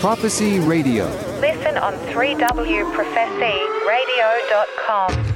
Prophecy Radio. Listen on 3wprophecyradio.com.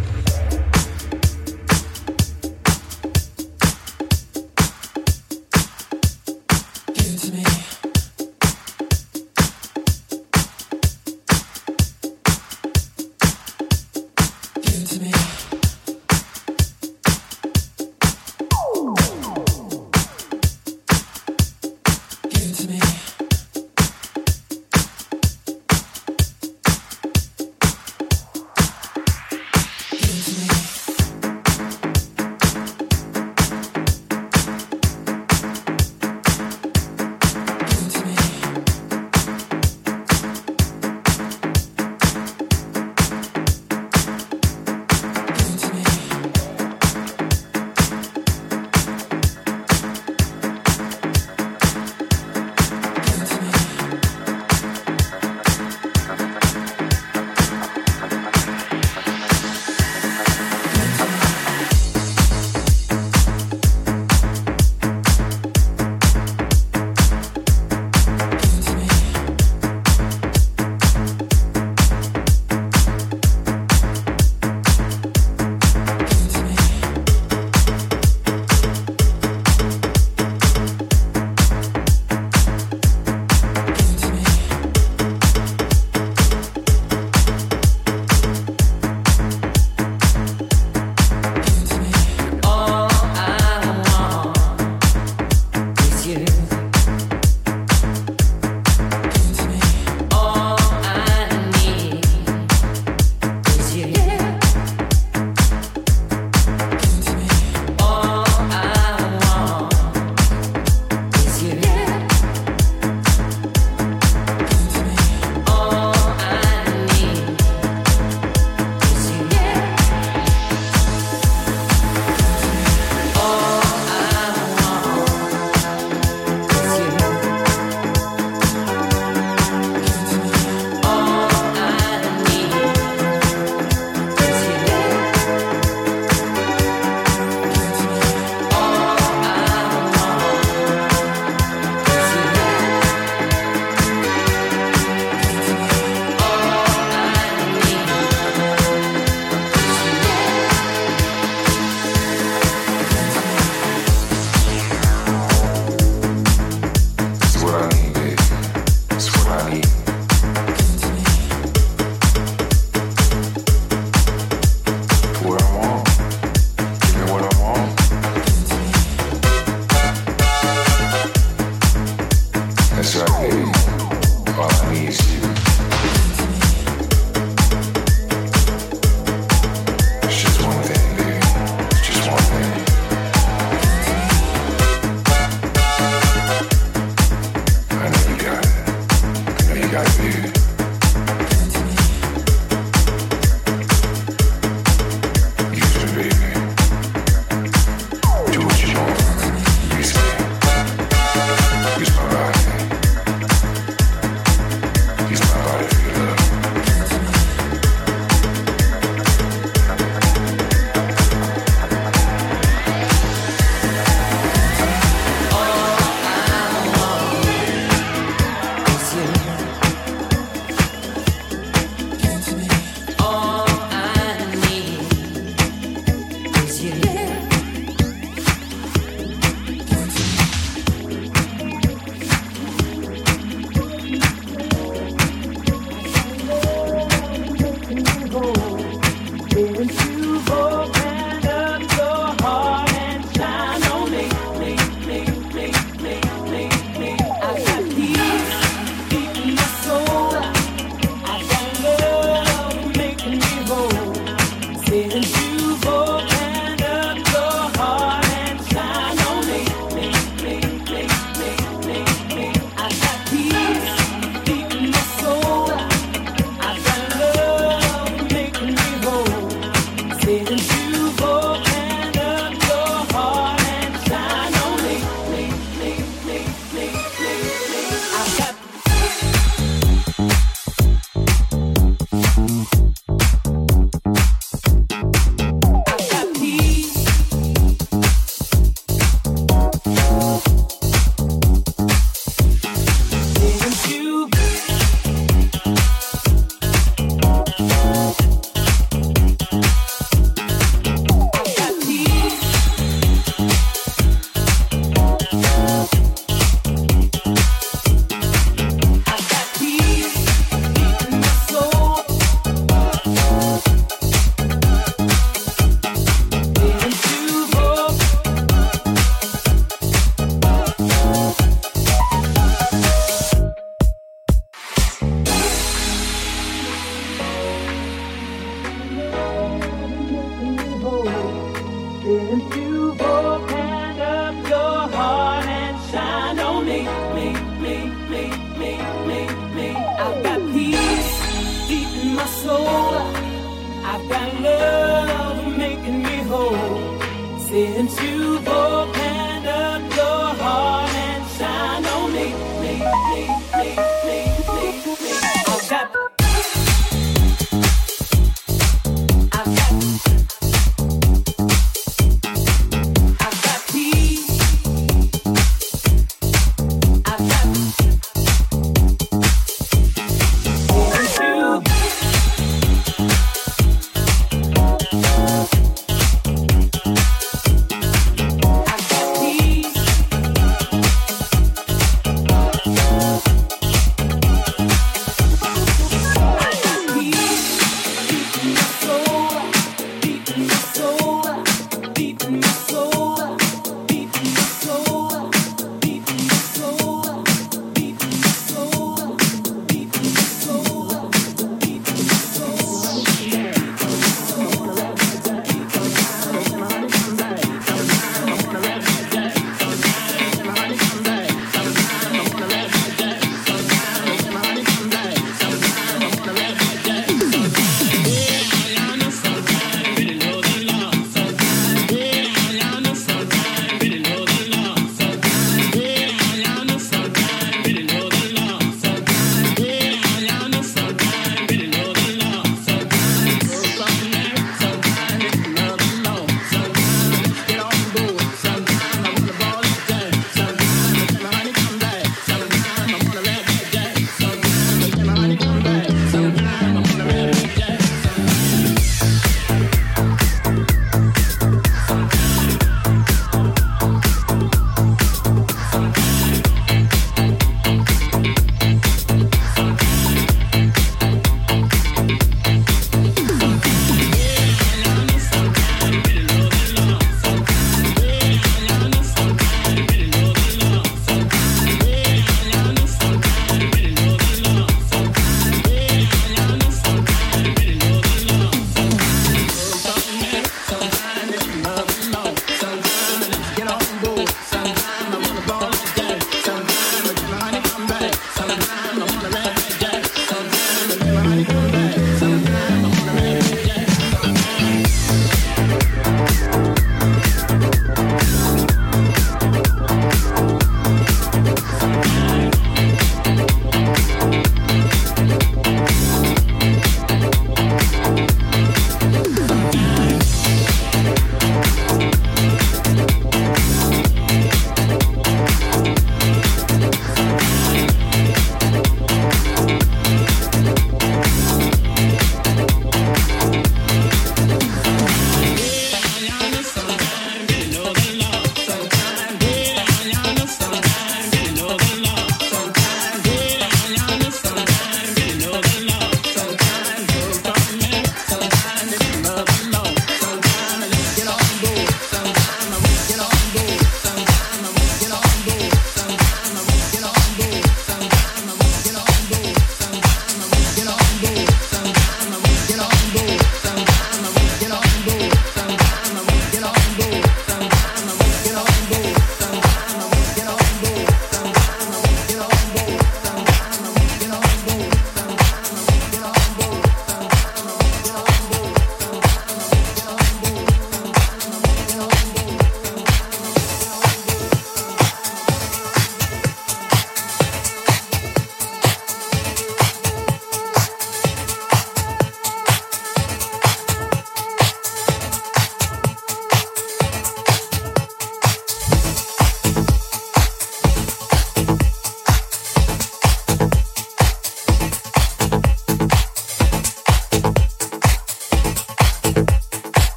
did.